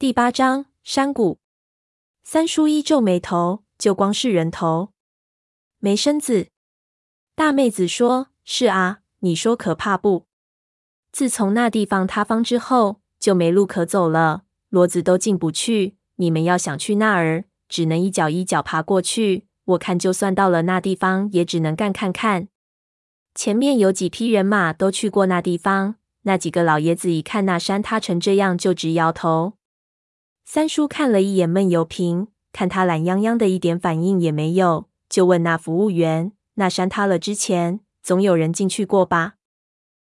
第八章山谷。三叔一皱眉头，就光是人头，没身子。大妹子说：“是啊，你说可怕不？自从那地方塌方之后，就没路可走了，骡子都进不去。你们要想去那儿，只能一脚一脚爬过去。我看，就算到了那地方，也只能干看看。前面有几匹人马都去过那地方，那几个老爷子一看那山塌成这样，就直摇头。”三叔看了一眼闷油瓶，看他懒洋洋的，一点反应也没有，就问那服务员：“那山塌了之前，总有人进去过吧？”“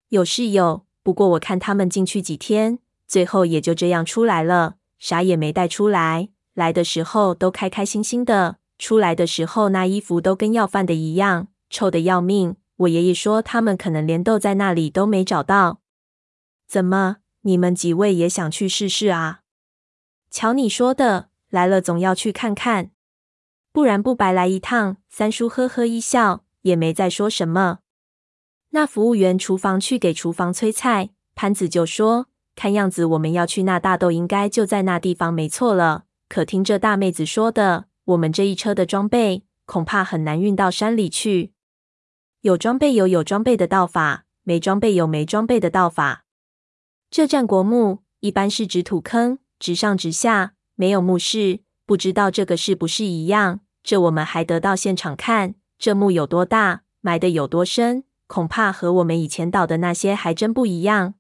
有是有，不过我看他们进去几天，最后也就这样出来了，啥也没带出来。来的时候都开开心心的，出来的时候那衣服都跟要饭的一样，臭的要命。我爷爷说他们可能连豆在那里都没找到。怎么，你们几位也想去试试啊？”瞧你说的，来了总要去看看，不然不白来一趟。三叔呵呵一笑，也没再说什么。那服务员厨房去给厨房催菜，潘子就说：“看样子我们要去那大豆，应该就在那地方，没错了。可听这大妹子说的，我们这一车的装备恐怕很难运到山里去。有装备有有装备的道法，没装备有没装备的道法。这战国墓一般是指土坑。”直上直下，没有墓室，不知道这个是不是一样？这我们还得到现场看，这墓有多大，埋得有多深，恐怕和我们以前倒的那些还真不一样。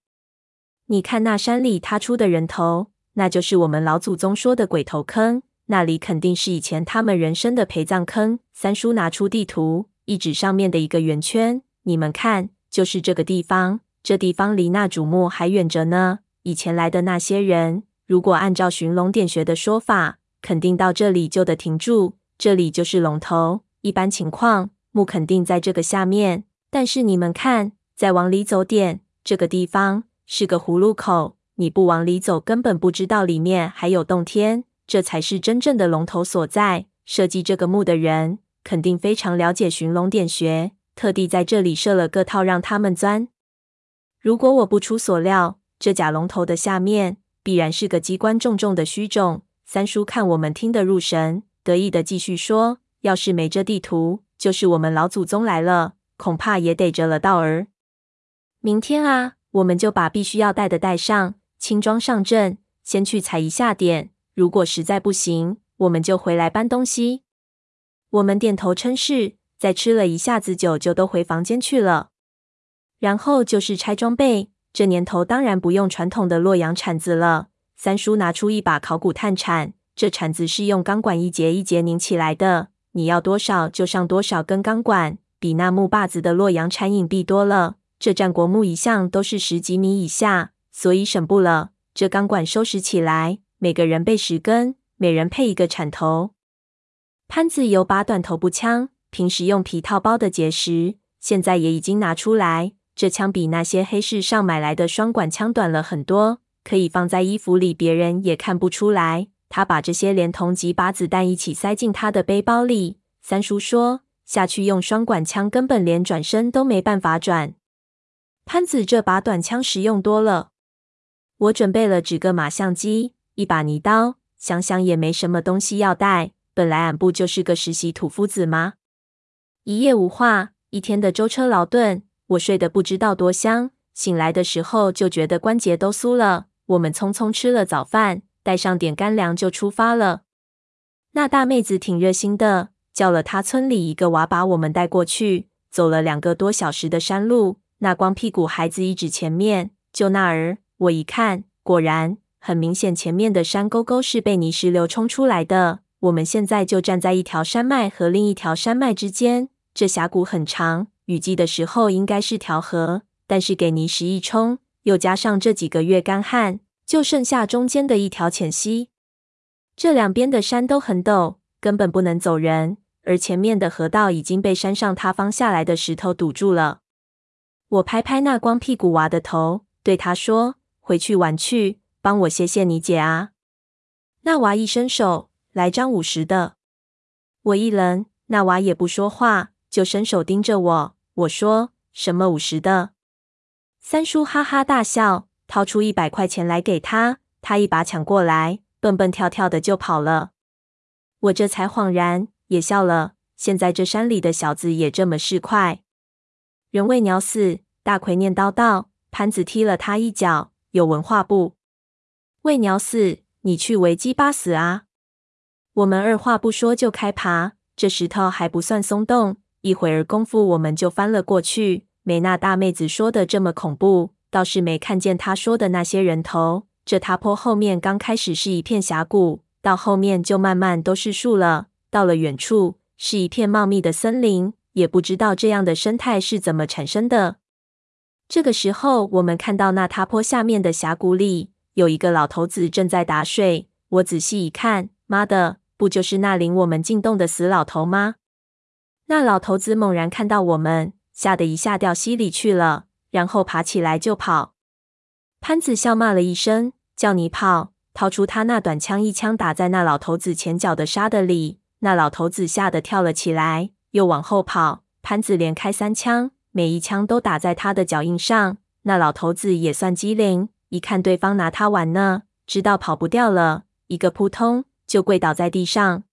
你看那山里塌出的人头，那就是我们老祖宗说的鬼头坑，那里肯定是以前他们人生的陪葬坑。三叔拿出地图，一指上面的一个圆圈，你们看，就是这个地方。这地方离那主墓还远着呢。以前来的那些人。如果按照寻龙点穴的说法，肯定到这里就得停住。这里就是龙头。一般情况，墓肯定在这个下面。但是你们看，再往里走点，这个地方是个葫芦口。你不往里走，根本不知道里面还有洞天。这才是真正的龙头所在。设计这个墓的人肯定非常了解寻龙点穴，特地在这里设了个套让他们钻。如果我不出所料，这假龙头的下面。必然是个机关重重的虚冢。三叔看我们听得入神，得意的继续说：“要是没这地图，就是我们老祖宗来了，恐怕也得折了道儿。明天啊，我们就把必须要带的带上，轻装上阵，先去踩一下点。如果实在不行，我们就回来搬东西。”我们点头称是，再吃了一下子酒，就都回房间去了。然后就是拆装备。这年头当然不用传统的洛阳铲子了。三叔拿出一把考古探铲，这铲子是用钢管一节一节拧起来的，你要多少就上多少根钢管，比那木把子的洛阳铲隐蔽多了。这战国墓一向都是十几米以下，所以省布了。这钢管收拾起来，每个人备十根，每人配一个铲头。潘子有把短头步枪，平时用皮套包的结实，现在也已经拿出来。这枪比那些黑市上买来的双管枪短了很多，可以放在衣服里，别人也看不出来。他把这些连同几把子弹一起塞进他的背包里。三叔说：“下去用双管枪，根本连转身都没办法转。”潘子这把短枪实用多了。我准备了几个马相机，一把泥刀，想想也没什么东西要带。本来俺不就是个实习土夫子吗？一夜无话，一天的舟车劳顿。我睡得不知道多香，醒来的时候就觉得关节都酥了。我们匆匆吃了早饭，带上点干粮就出发了。那大妹子挺热心的，叫了她村里一个娃把我们带过去。走了两个多小时的山路，那光屁股孩子一指前面，就那儿。我一看，果然很明显，前面的山沟沟是被泥石流冲出来的。我们现在就站在一条山脉和另一条山脉之间，这峡谷很长。雨季的时候应该是条河，但是给泥石一冲，又加上这几个月干旱，就剩下中间的一条浅溪。这两边的山都很陡，根本不能走人，而前面的河道已经被山上塌方下来的石头堵住了。我拍拍那光屁股娃的头，对他说：“回去玩去，帮我谢谢你姐啊。”那娃一伸手，来张五十的。我一愣，那娃也不说话。就伸手盯着我，我说：“什么五十的？”三叔哈哈大笑，掏出一百块钱来给他，他一把抢过来，蹦蹦跳跳的就跑了。我这才恍然，也笑了。现在这山里的小子也这么市侩。人为鸟死，大奎念叨道。潘子踢了他一脚，有文化不？为鸟死，你去为鸡巴死啊！我们二话不说就开爬，这石头还不算松动，一会儿功夫我们就翻了过去。没那大妹子说的这么恐怖，倒是没看见她说的那些人头。这塌坡后面刚开始是一片峡谷，到后面就慢慢都是树了。到了远处是一片茂密的森林，也不知道这样的生态是怎么产生的。这个时候，我们看到那塌坡下面的峡谷里有一个老头子正在打水。我仔细一看，妈的，不就是那领我们进洞的死老头吗？那老头子猛然看到我们，吓得一下掉溪里去了，然后爬起来就跑。潘子笑骂了一声，叫你跑，掏出他那短枪，一枪打在那老头子前脚的沙子里。那老头子吓得跳了起来，又往后跑。潘子连开三枪，每一枪都打在他的脚印上。那老头子也算机灵，一看对方拿他玩呢，知道跑不掉了，一个扑通就跪倒在地上。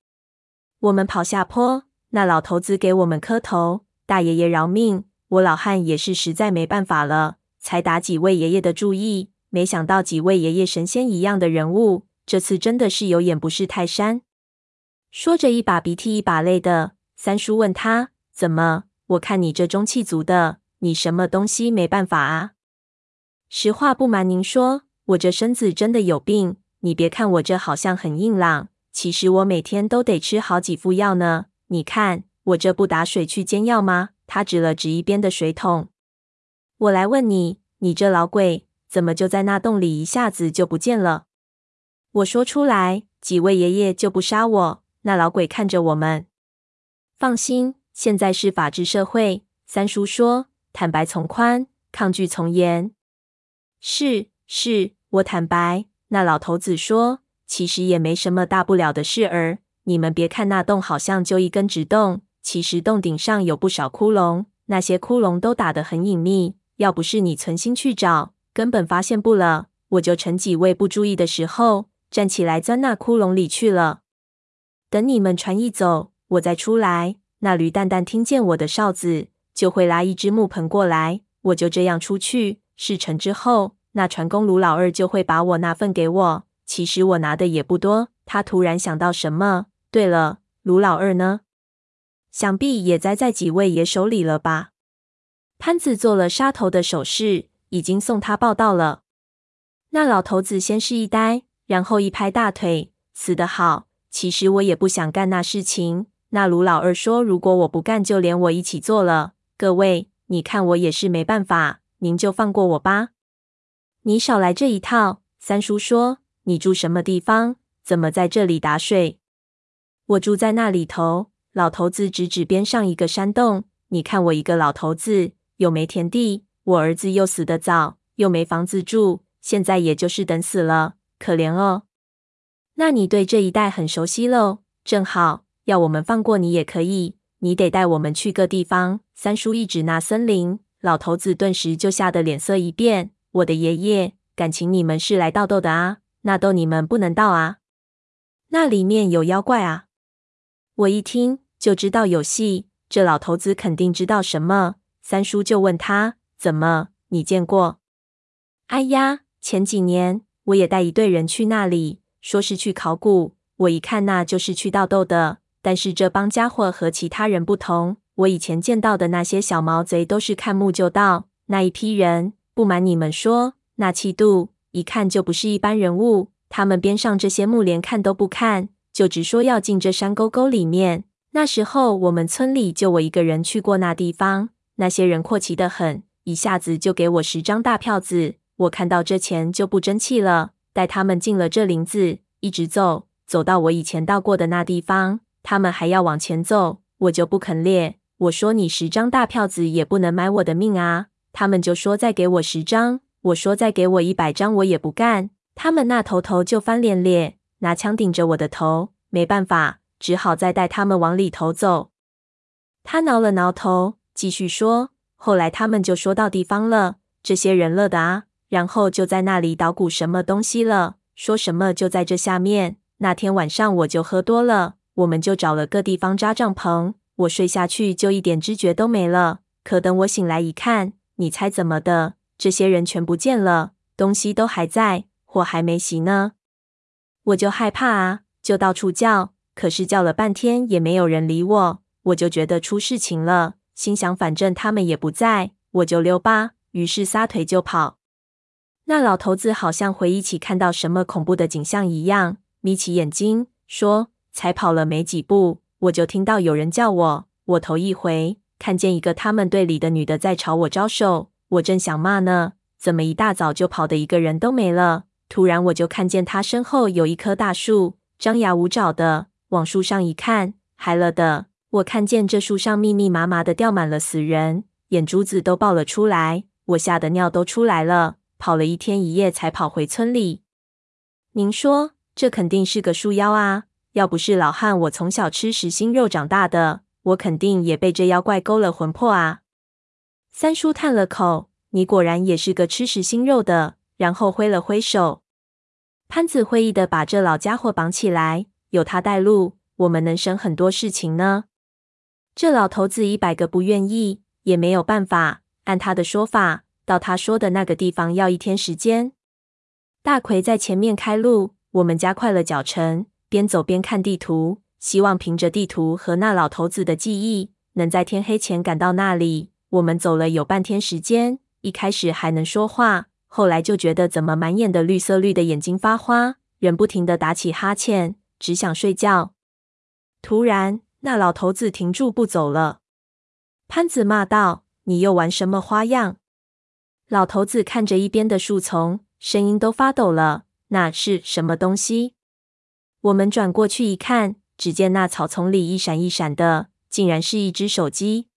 我们跑下坡，那老头子给我们磕头：“大爷爷饶命！”我老汉也是实在没办法了。才打几位爷爷的主意，没想到几位爷爷神仙一样的人物，这次真的是有眼不识泰山。说着，一把鼻涕一把泪的，三叔问他：“怎么？我看你这中气足的，你什么东西没办法啊？”实话不瞒您说，我这身子真的有病。你别看我这好像很硬朗，其实我每天都得吃好几副药呢。你看我这不打水去煎药吗？他指了指一边的水桶。我来问你，你这老鬼怎么就在那洞里一下子就不见了？我说出来，几位爷爷就不杀我。那老鬼看着我们，放心，现在是法治社会。三叔说：“坦白从宽，抗拒从严。”是是，我坦白。那老头子说：“其实也没什么大不了的事儿。你们别看那洞好像就一根直洞，其实洞顶上有不少窟窿，那些窟窿都打得很隐秘。”要不是你存心去找，根本发现不了。我就趁几位不注意的时候，站起来钻那窟窿里去了。等你们船一走，我再出来。那驴蛋蛋听见我的哨子，就会拉一只木盆过来。我就这样出去。事成之后，那船工卢老二就会把我那份给我。其实我拿的也不多。他突然想到什么？对了，卢老二呢？想必也栽在几位爷手里了吧？潘子做了杀头的手势，已经送他报到了。那老头子先是一呆，然后一拍大腿：“死得好！其实我也不想干那事情。那卢老二说，如果我不干，就连我一起做了。各位，你看我也是没办法，您就放过我吧。”你少来这一套。三叔说：“你住什么地方？怎么在这里打水？”我住在那里头。老头子指指边上一个山洞。你看我一个老头子。又没田地，我儿子又死得早，又没房子住，现在也就是等死了，可怜哦。那你对这一带很熟悉喽？正好，要我们放过你也可以，你得带我们去个地方。三叔一指那森林，老头子顿时就吓得脸色一变。我的爷爷，感情你们是来盗豆的啊？那豆你们不能盗啊，那里面有妖怪啊！我一听就知道有戏，这老头子肯定知道什么。三叔就问他：“怎么？你见过？”哎呀，前几年我也带一队人去那里，说是去考古。我一看，那就是去盗豆的。但是这帮家伙和其他人不同，我以前见到的那些小毛贼都是看木就盗。那一批人，不瞒你们说，那气度一看就不是一般人物。他们边上这些木连看都不看，就直说要进这山沟沟里面。那时候我们村里就我一个人去过那地方。那些人阔气得很，一下子就给我十张大票子。我看到这钱就不争气了，带他们进了这林子，一直走，走到我以前到过的那地方，他们还要往前走，我就不肯列。我说你十张大票子也不能买我的命啊！他们就说再给我十张，我说再给我一百张我也不干。他们那头头就翻脸咧，拿枪顶着我的头，没办法，只好再带他们往里头走。他挠了挠头。继续说，后来他们就说到地方了，这些人乐的啊，然后就在那里捣鼓什么东西了，说什么就在这下面。那天晚上我就喝多了，我们就找了个地方扎帐篷。我睡下去就一点知觉都没了。可等我醒来一看，你猜怎么的？这些人全不见了，东西都还在，火还没熄呢。我就害怕啊，就到处叫，可是叫了半天也没有人理我，我就觉得出事情了，心想反正他们也不在，我就溜吧。于是撒腿就跑。那老头子好像回忆起看到什么恐怖的景象一样，眯起眼睛说：“才跑了没几步，我就听到有人叫我。我头一回看见一个他们队里的女的在朝我招手，我正想骂呢，怎么一大早就跑的一个人都没了？突然我就看见他身后有一棵大树，张牙舞爪的。往树上一看，嗨了的！我看见这树上密密麻麻的吊满了死人，眼珠子都爆了出来。”我吓得尿都出来了，跑了一天一夜才跑回村里。您说这肯定是个树妖啊！要不是老汉我从小吃实心肉长大的，我肯定也被这妖怪勾了魂魄啊！三叔叹了口：“你果然也是个吃实心肉的。”然后挥了挥手，潘子会意的把这老家伙绑起来，有他带路，我们能省很多事情呢。这老头子一百个不愿意，也没有办法。按他的说法，到他说的那个地方要一天时间。大奎在前面开路，我们加快了脚程，边走边看地图，希望凭着地图和那老头子的记忆，能在天黑前赶到那里。我们走了有半天时间，一开始还能说话，后来就觉得怎么满眼的绿色绿的，眼睛发花，人不停的打起哈欠，只想睡觉。突然，那老头子停住不走了，潘子骂道。你又玩什么花样？老头子看着一边的树丛，声音都发抖了。那是什么东西？我们转过去一看，只见那草丛里一闪一闪的，竟然是一只手机。